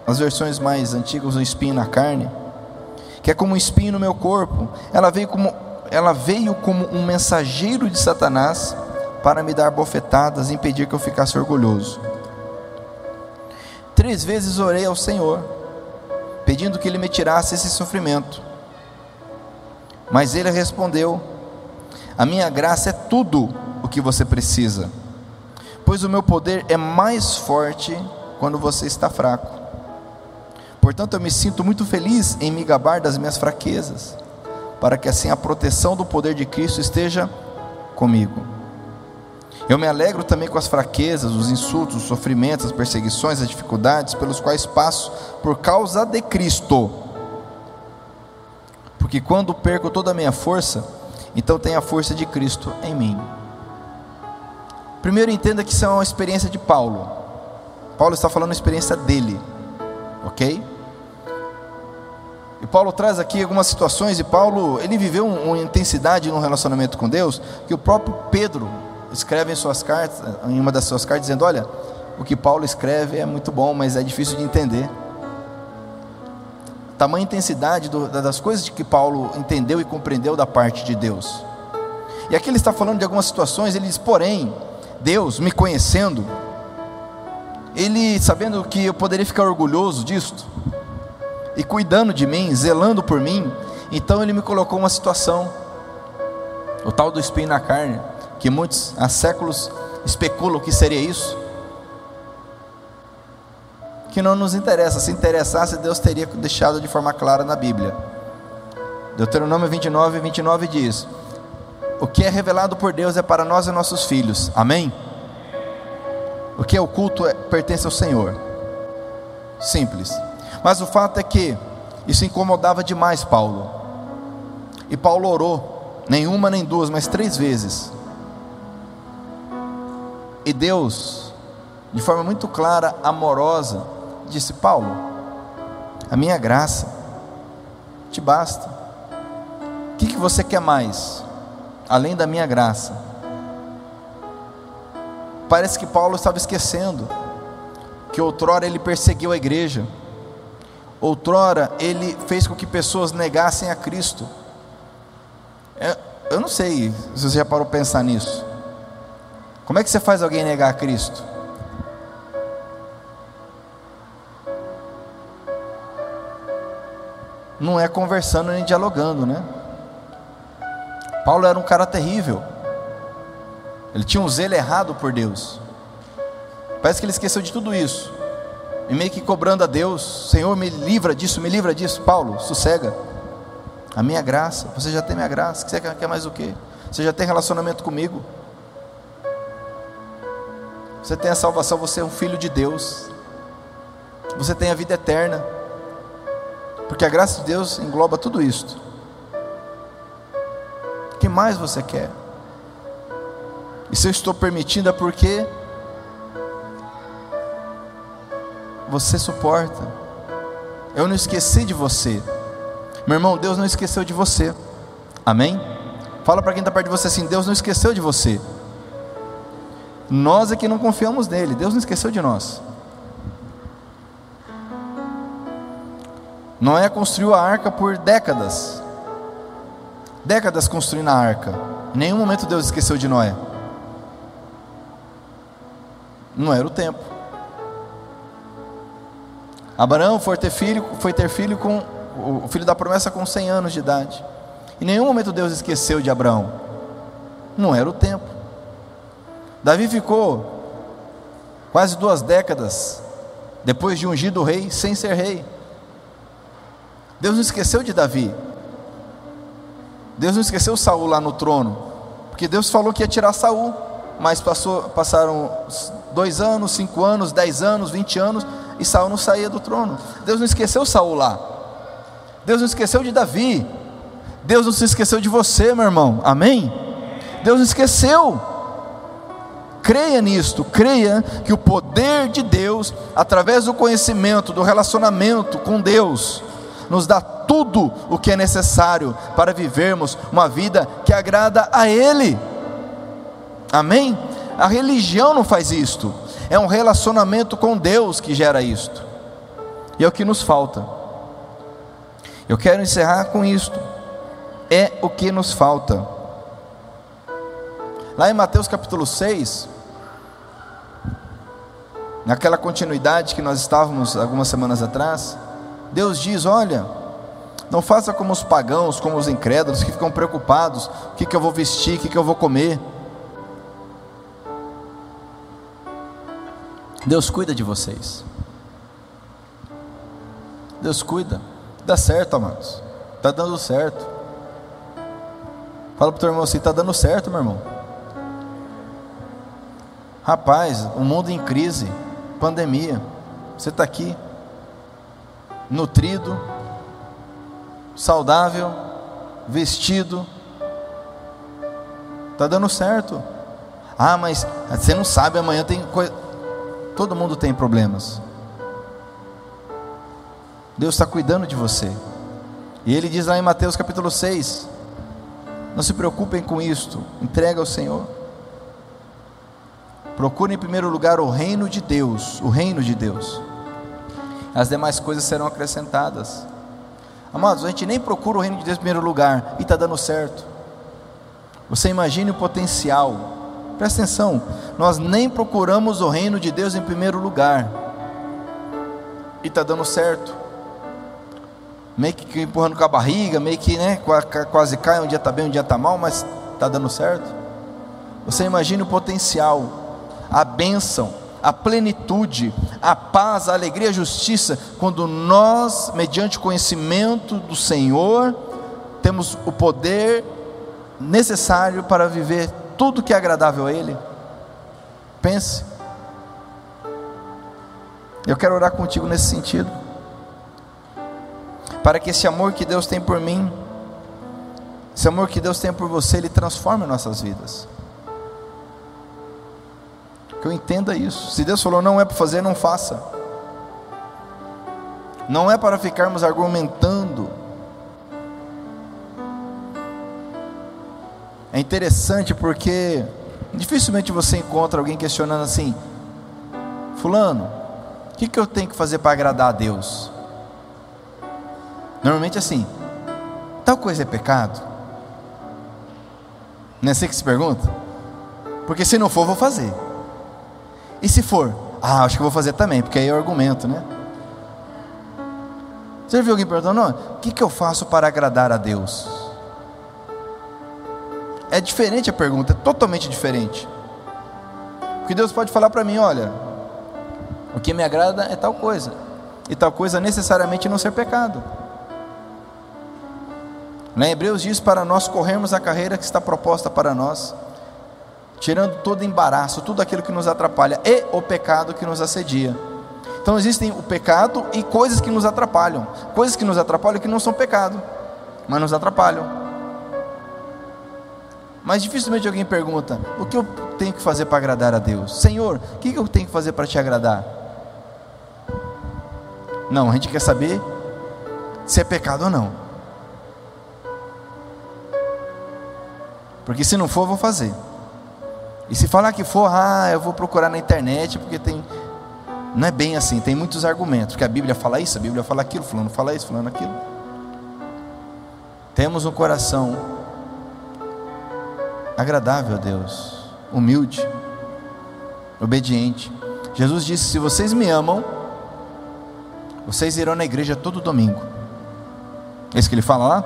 Speaker 1: as versões mais antigas, um espinho na carne, que é como um espinho no meu corpo. Ela veio como, ela veio como um mensageiro de Satanás para me dar bofetadas e impedir que eu ficasse orgulhoso. Três vezes orei ao Senhor, pedindo que Ele me tirasse esse sofrimento. Mas Ele respondeu: A minha graça é tudo o que você precisa pois o meu poder é mais forte quando você está fraco. Portanto, eu me sinto muito feliz em me gabar das minhas fraquezas, para que assim a proteção do poder de Cristo esteja comigo. Eu me alegro também com as fraquezas, os insultos, os sofrimentos, as perseguições, as dificuldades pelos quais passo por causa de Cristo. Porque quando perco toda a minha força, então tenho a força de Cristo em mim. Primeiro entenda que isso é uma experiência de Paulo. Paulo está falando a experiência dele, ok? E Paulo traz aqui algumas situações, e Paulo, ele viveu uma intensidade no relacionamento com Deus, que o próprio Pedro escreve em suas cartas, em uma das suas cartas, dizendo: Olha, o que Paulo escreve é muito bom, mas é difícil de entender. Tamanha intensidade do, das coisas que Paulo entendeu e compreendeu da parte de Deus. E aqui ele está falando de algumas situações, ele diz, porém, Deus me conhecendo, Ele sabendo que eu poderia ficar orgulhoso disto, e cuidando de mim, zelando por mim, então Ele me colocou uma situação, o tal do espinho na carne, que muitos há séculos especulam que seria isso, que não nos interessa, se interessasse, Deus teria deixado de forma clara na Bíblia. Deuteronômio 29, 29 diz: o que é revelado por Deus é para nós e nossos filhos. Amém? O que é oculto é, pertence ao Senhor. Simples. Mas o fato é que isso incomodava demais Paulo. E Paulo orou, nenhuma nem duas, mas três vezes. E Deus, de forma muito clara, amorosa, disse: Paulo, a minha graça te basta. O que, que você quer mais? além da minha graça. Parece que Paulo estava esquecendo que outrora ele perseguiu a igreja, outrora ele fez com que pessoas negassem a Cristo. É, eu não sei se você já parou pensar nisso. Como é que você faz alguém negar a Cristo? Não é conversando nem dialogando, né? Paulo era um cara terrível. Ele tinha um zelo errado por Deus. Parece que ele esqueceu de tudo isso. E meio que cobrando a Deus: Senhor, me livra disso, me livra disso. Paulo, sossega. A minha graça, você já tem minha graça. Você quer mais o quê? Você já tem relacionamento comigo. Você tem a salvação, você é um filho de Deus. Você tem a vida eterna. Porque a graça de Deus engloba tudo isso que mais você quer? E se eu estou permitindo é porque você suporta. Eu não esqueci de você. Meu irmão, Deus não esqueceu de você. Amém? Fala para quem está perto de você assim: Deus não esqueceu de você. Nós é que não confiamos nele. Deus não esqueceu de nós. Noé construiu a arca por décadas décadas construindo a arca. Em nenhum momento Deus esqueceu de Noé. Não era o tempo. Abraão foi ter filho, foi ter filho com o filho da promessa com 100 anos de idade. Em nenhum momento Deus esqueceu de Abraão. Não era o tempo. Davi ficou quase duas décadas depois de ungido rei sem ser rei. Deus não esqueceu de Davi. Deus não esqueceu Saul lá no trono, porque Deus falou que ia tirar Saul, mas passou, passaram dois anos, cinco anos, dez anos, vinte anos, e Saul não saía do trono. Deus não esqueceu Saul lá. Deus não esqueceu de Davi. Deus não se esqueceu de você, meu irmão. Amém? Deus não esqueceu. Creia nisto, creia que o poder de Deus, através do conhecimento, do relacionamento com Deus, nos dá tudo o que é necessário para vivermos uma vida que agrada a Ele. Amém? A religião não faz isto, é um relacionamento com Deus que gera isto, e é o que nos falta. Eu quero encerrar com isto, é o que nos falta. Lá em Mateus capítulo 6, naquela continuidade que nós estávamos algumas semanas atrás, Deus diz: Olha, não faça como os pagãos, como os incrédulos que ficam preocupados: o que, que eu vou vestir, o que, que eu vou comer. Deus cuida de vocês. Deus cuida. Dá certo, amados. Está dando certo. Fala para o teu irmão assim: está dando certo, meu irmão. Rapaz, o mundo em crise, pandemia. Você está aqui, nutrido, saudável, vestido. Está dando certo. Ah, mas você não sabe, amanhã tem coisa. Todo mundo tem problemas. Deus está cuidando de você. E ele diz lá em Mateus capítulo 6: Não se preocupem com isto, entrega ao Senhor. Procure em primeiro lugar o reino de Deus, o reino de Deus. As demais coisas serão acrescentadas. Amados, a gente nem procura o reino de Deus em primeiro lugar e está dando certo. Você imagine o potencial Presta atenção, nós nem procuramos o reino de Deus em primeiro lugar, e está dando certo. Meio que empurrando com a barriga, meio que né, quase cai, um dia está bem, um dia está mal, mas está dando certo. Você imagina o potencial, a bênção, a plenitude, a paz, a alegria, a justiça, quando nós, mediante o conhecimento do Senhor, temos o poder necessário para viver tudo que é agradável a Ele. Pense. Eu quero orar contigo nesse sentido. Para que esse amor que Deus tem por mim, esse amor que Deus tem por você, Ele transforme nossas vidas. Eu entenda isso. Se Deus falou não é para fazer, não faça. Não é para ficarmos argumentando É interessante porque dificilmente você encontra alguém questionando assim: Fulano, o que, que eu tenho que fazer para agradar a Deus? Normalmente assim, tal coisa é pecado? Não é assim que se pergunta? Porque se não for, vou fazer. E se for? Ah, acho que vou fazer também, porque aí é o argumento, né? Você viu alguém perguntando, o que, que eu faço para agradar a Deus? É diferente a pergunta, é totalmente diferente. Porque Deus pode falar para mim: olha, o que me agrada é tal coisa, e tal coisa necessariamente não ser pecado. Lá em Hebreus diz para nós corrermos a carreira que está proposta para nós, tirando todo embaraço, tudo aquilo que nos atrapalha e o pecado que nos assedia. Então existem o pecado e coisas que nos atrapalham, coisas que nos atrapalham que não são pecado, mas nos atrapalham. Mas dificilmente alguém pergunta: o que eu tenho que fazer para agradar a Deus? Senhor, o que eu tenho que fazer para te agradar? Não, a gente quer saber se é pecado ou não. Porque se não for, eu vou fazer. E se falar que for, ah, eu vou procurar na internet, porque tem. Não é bem assim, tem muitos argumentos. Porque a Bíblia fala isso, a Bíblia fala aquilo, fulano fala isso, fulano aquilo. Temos um coração agradável a Deus, humilde, obediente. Jesus disse: Se vocês me amam, vocês irão na igreja todo domingo. É isso que ele fala lá?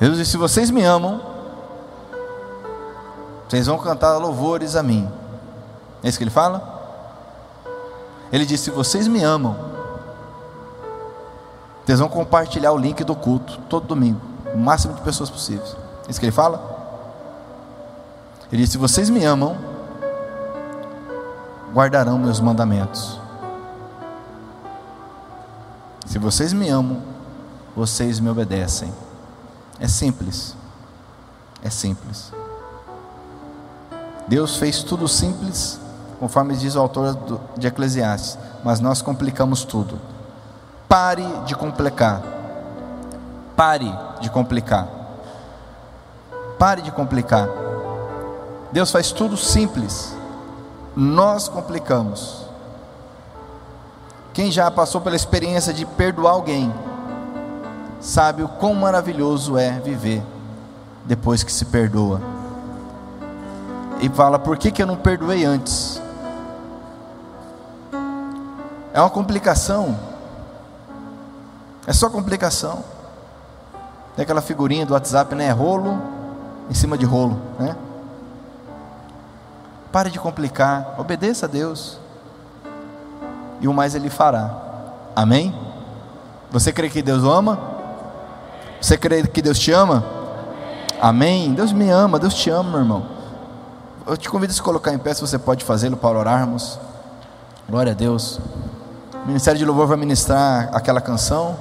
Speaker 1: Jesus disse: Se vocês me amam, vocês vão cantar louvores a mim. É isso que ele fala? Ele disse: Se vocês me amam, vocês vão compartilhar o link do culto todo domingo, o máximo de pessoas possíveis. É isso que ele fala? Ele disse: Se vocês me amam, guardarão meus mandamentos. Se vocês me amam, vocês me obedecem. É simples. É simples. Deus fez tudo simples, conforme diz o autor de Eclesiastes, mas nós complicamos tudo. Pare de complicar. Pare de complicar. Pare de complicar. Deus faz tudo simples. Nós complicamos. Quem já passou pela experiência de perdoar alguém, sabe o quão maravilhoso é viver depois que se perdoa. E fala: por que, que eu não perdoei antes? É uma complicação. É só complicação. Tem aquela figurinha do WhatsApp, né? Rolo em cima de rolo, né? Pare de complicar, obedeça a Deus e o mais Ele fará. Amém? Você crê que Deus o ama? Você crê que Deus te ama? Amém? Deus me ama, Deus te ama, meu irmão. Eu te convido a se colocar em pé, se você pode fazê-lo para orarmos. Glória a Deus. O Ministério de Louvor vai ministrar aquela canção.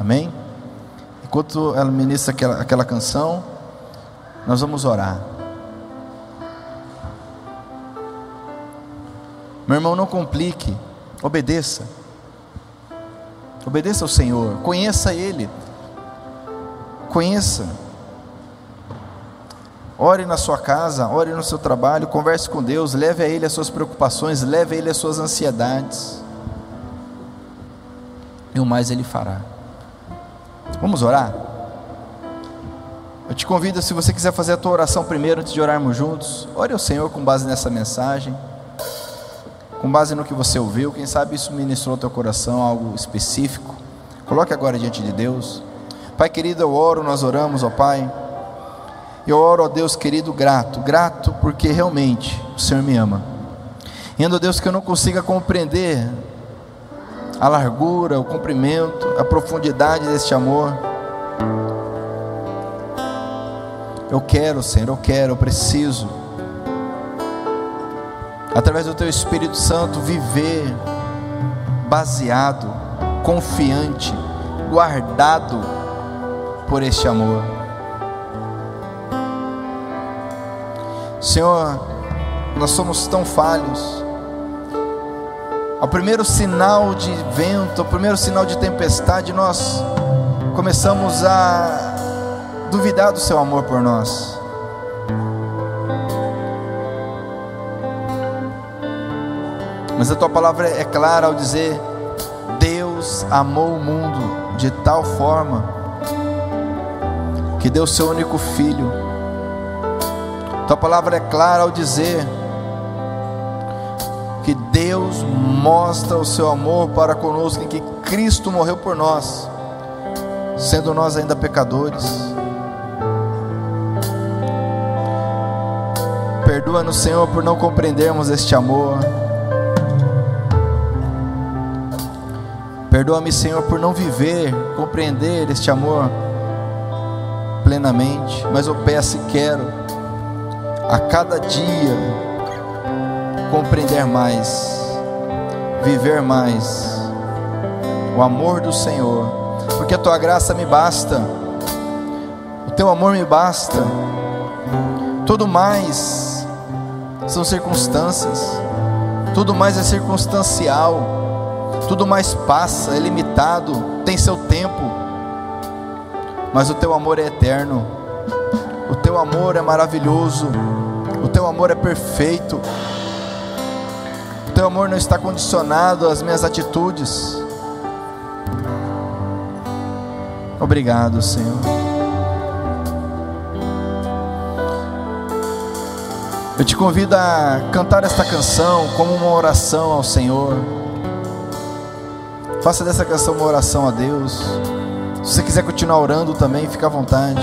Speaker 1: Amém? Enquanto ela ministra aquela, aquela canção, nós vamos orar. Meu irmão, não complique. Obedeça. Obedeça ao Senhor. Conheça Ele. Conheça. Ore na sua casa, ore no seu trabalho, converse com Deus, leve a Ele as suas preocupações, leve a Ele as suas ansiedades. E o mais Ele fará. Vamos orar? Eu te convido, se você quiser fazer a tua oração primeiro, antes de orarmos juntos, ore ao Senhor com base nessa mensagem com base no que você ouviu, quem sabe isso ministrou ao teu coração algo específico. Coloque agora diante de Deus. Pai querido, eu oro, nós oramos, ó Pai. Eu oro, ó Deus querido, grato, grato porque realmente o Senhor me ama. Indo, Deus, que eu não consiga compreender a largura, o comprimento, a profundidade deste amor. Eu quero, Senhor, eu quero, eu preciso através do Teu Espírito Santo, viver baseado, confiante, guardado por este amor. Senhor, nós somos tão falhos. Ao primeiro sinal de vento, ao primeiro sinal de tempestade, nós começamos a duvidar do Seu amor por nós. Mas a tua palavra é clara ao dizer: Deus amou o mundo de tal forma que deu seu único filho. Tua palavra é clara ao dizer que Deus mostra o seu amor para conosco em que Cristo morreu por nós, sendo nós ainda pecadores. Perdoa-nos, Senhor, por não compreendermos este amor. Perdoa-me, Senhor, por não viver, compreender este amor plenamente, mas eu peço e quero a cada dia compreender mais, viver mais o amor do Senhor, porque a tua graça me basta, o teu amor me basta, tudo mais são circunstâncias, tudo mais é circunstancial tudo mais passa, é limitado, tem seu tempo, mas o teu amor é eterno, o teu amor é maravilhoso, o teu amor é perfeito, o teu amor não está condicionado às minhas atitudes. Obrigado, Senhor. Eu te convido a cantar esta canção como uma oração ao Senhor. Faça dessa canção uma oração a Deus. Se você quiser continuar orando também, fica à vontade.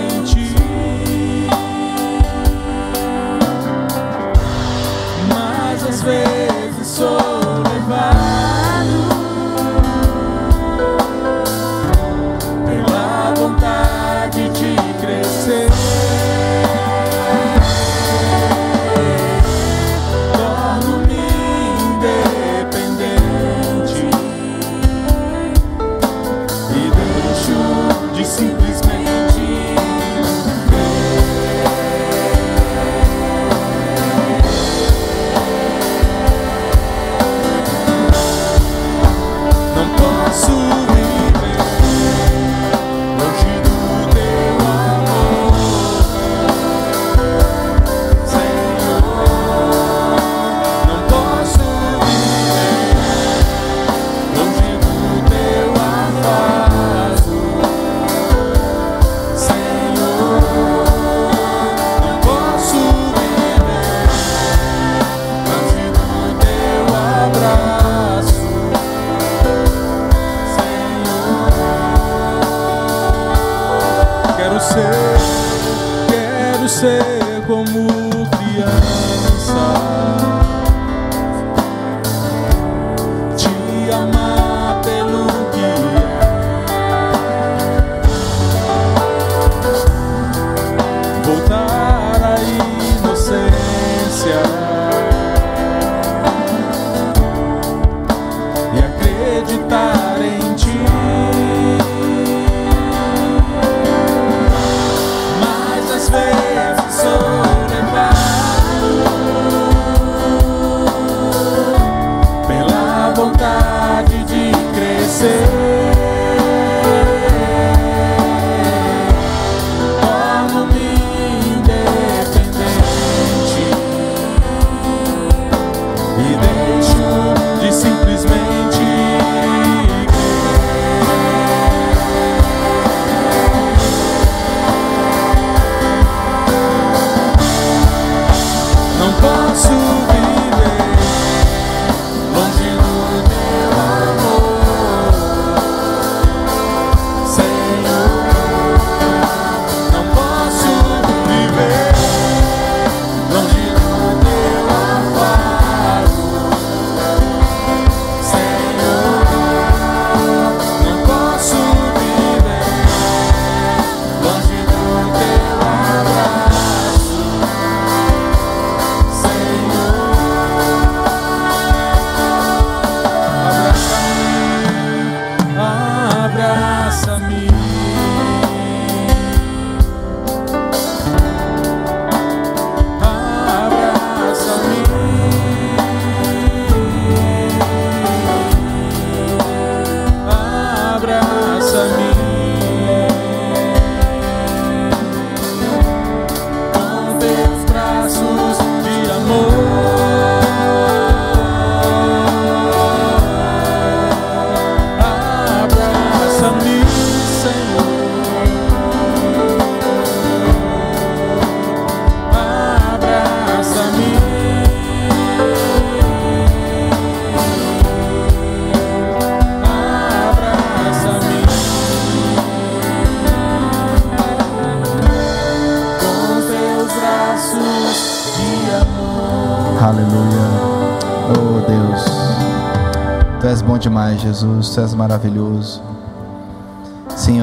Speaker 1: Jesus. Tu és maravilhoso.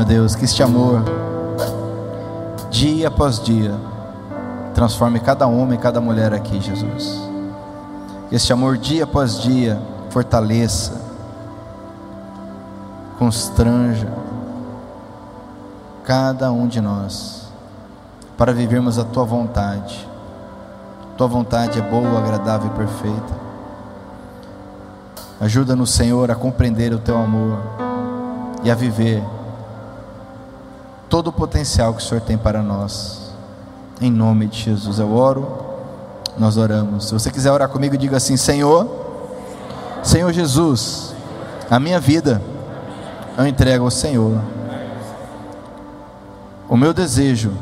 Speaker 1: Ó Deus, que este amor, dia após dia, transforme cada homem e cada mulher aqui, Jesus. Que este amor, dia após dia, fortaleça, constranja cada um de nós para vivermos a tua vontade. Tua vontade é boa, agradável e perfeita. Ajuda-nos, Senhor, a compreender o teu amor e a viver todo o potencial que o Senhor tem para nós. Em nome de Jesus eu oro, nós oramos. Se você quiser orar comigo, diga assim: Senhor, Senhor Jesus, a minha vida eu entrego ao Senhor. O meu desejo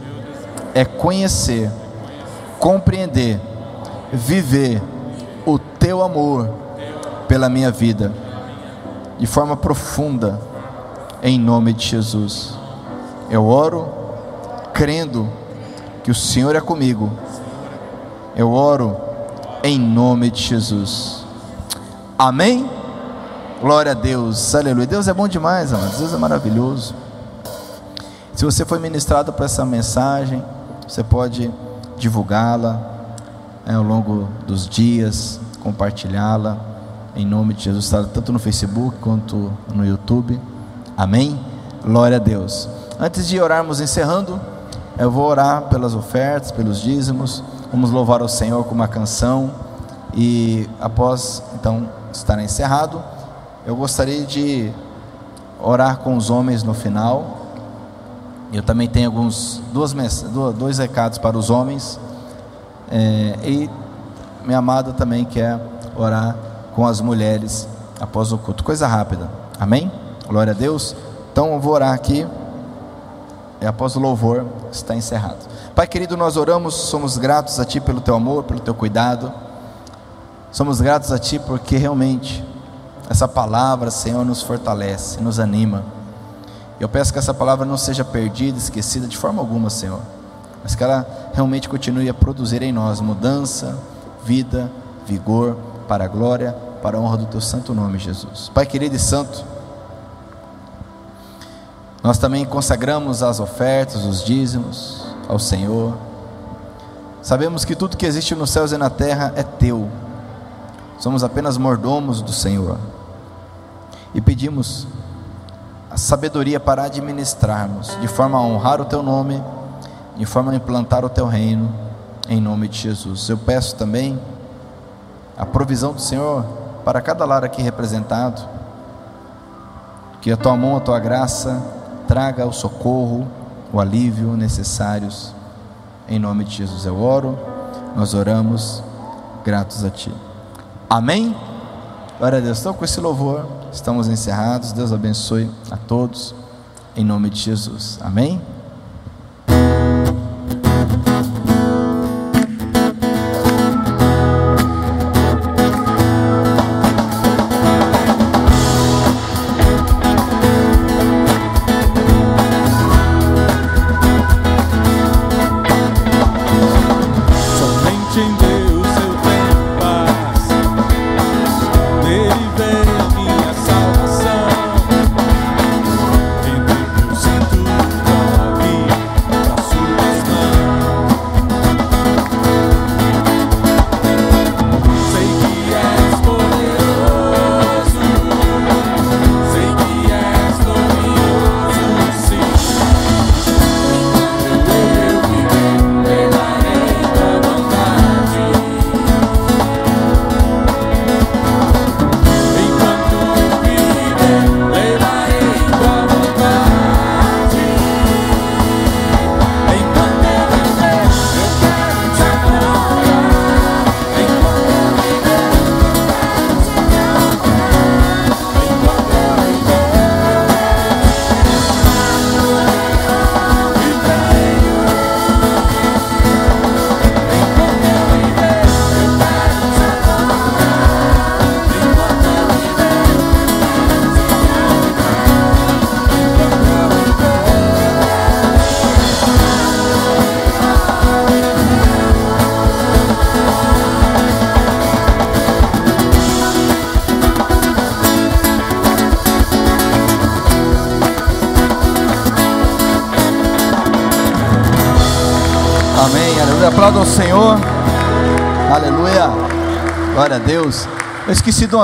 Speaker 1: é conhecer, compreender, viver o teu amor pela minha vida de forma profunda, em nome de Jesus. Eu oro crendo que o Senhor é comigo. Eu oro em nome de Jesus. Amém? Glória a Deus, aleluia. Deus é bom demais, amados. Deus é maravilhoso. Se você foi ministrado por essa mensagem, você pode divulgá-la né, ao longo dos dias, compartilhá-la em nome de Jesus, tá, tanto no Facebook quanto no YouTube. Amém? Glória a Deus. Antes de orarmos encerrando, eu vou orar pelas ofertas, pelos dízimos. Vamos louvar ao Senhor com uma canção e após então estar encerrado, eu gostaria de orar com os homens no final. Eu também tenho alguns duas, dois recados para os homens. É, e minha amada também quer orar com as mulheres após o culto. Coisa rápida. Amém? Glória a Deus. Então eu vou orar aqui. E após o louvor está encerrado. Pai querido, nós oramos, somos gratos a Ti pelo Teu amor, pelo Teu cuidado. Somos gratos a Ti porque realmente essa palavra, Senhor, nos fortalece, nos anima. Eu peço que essa palavra não seja perdida, esquecida de forma alguma, Senhor. mas que ela realmente continue a produzir em nós mudança, vida, vigor, para a glória, para a honra do teu santo nome, Jesus. Pai querido e santo, nós também consagramos as ofertas, os dízimos ao Senhor. Sabemos que tudo que existe nos céus e na terra é teu. Somos apenas mordomos do Senhor. E pedimos a sabedoria para administrarmos, de forma a honrar o teu nome, de forma a implantar o teu reino, em nome de Jesus. Eu peço também a provisão do Senhor para cada lar aqui representado, que a tua mão, a tua graça traga o socorro, o alívio necessários. Em nome de Jesus eu oro, nós oramos, gratos a Ti. Amém? Glória a Deus. Então, com esse louvor, estamos encerrados. Deus abençoe a todos. Em nome de Jesus. Amém?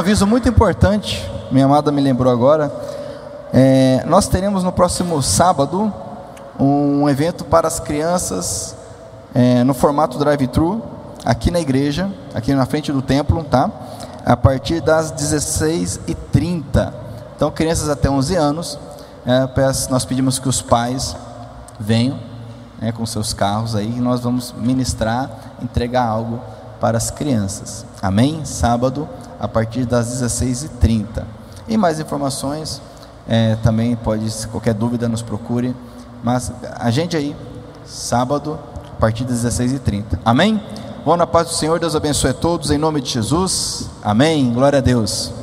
Speaker 1: Aviso muito importante. Minha amada me lembrou agora. É, nós teremos no próximo sábado um evento para as crianças é, no formato drive-thru aqui na igreja, aqui na frente do templo, tá? A partir das 16h30. Então, crianças até 11 anos, é, nós pedimos que os pais venham né, com seus carros aí, e nós vamos ministrar, entregar algo para as crianças. Amém? Sábado, a partir das 16h30. E mais informações, é, também pode, se qualquer dúvida, nos procure. Mas a gente aí, sábado, a partir das 16h30. Amém? Vão na paz do Senhor, Deus abençoe a todos, em nome de Jesus. Amém. Glória a Deus.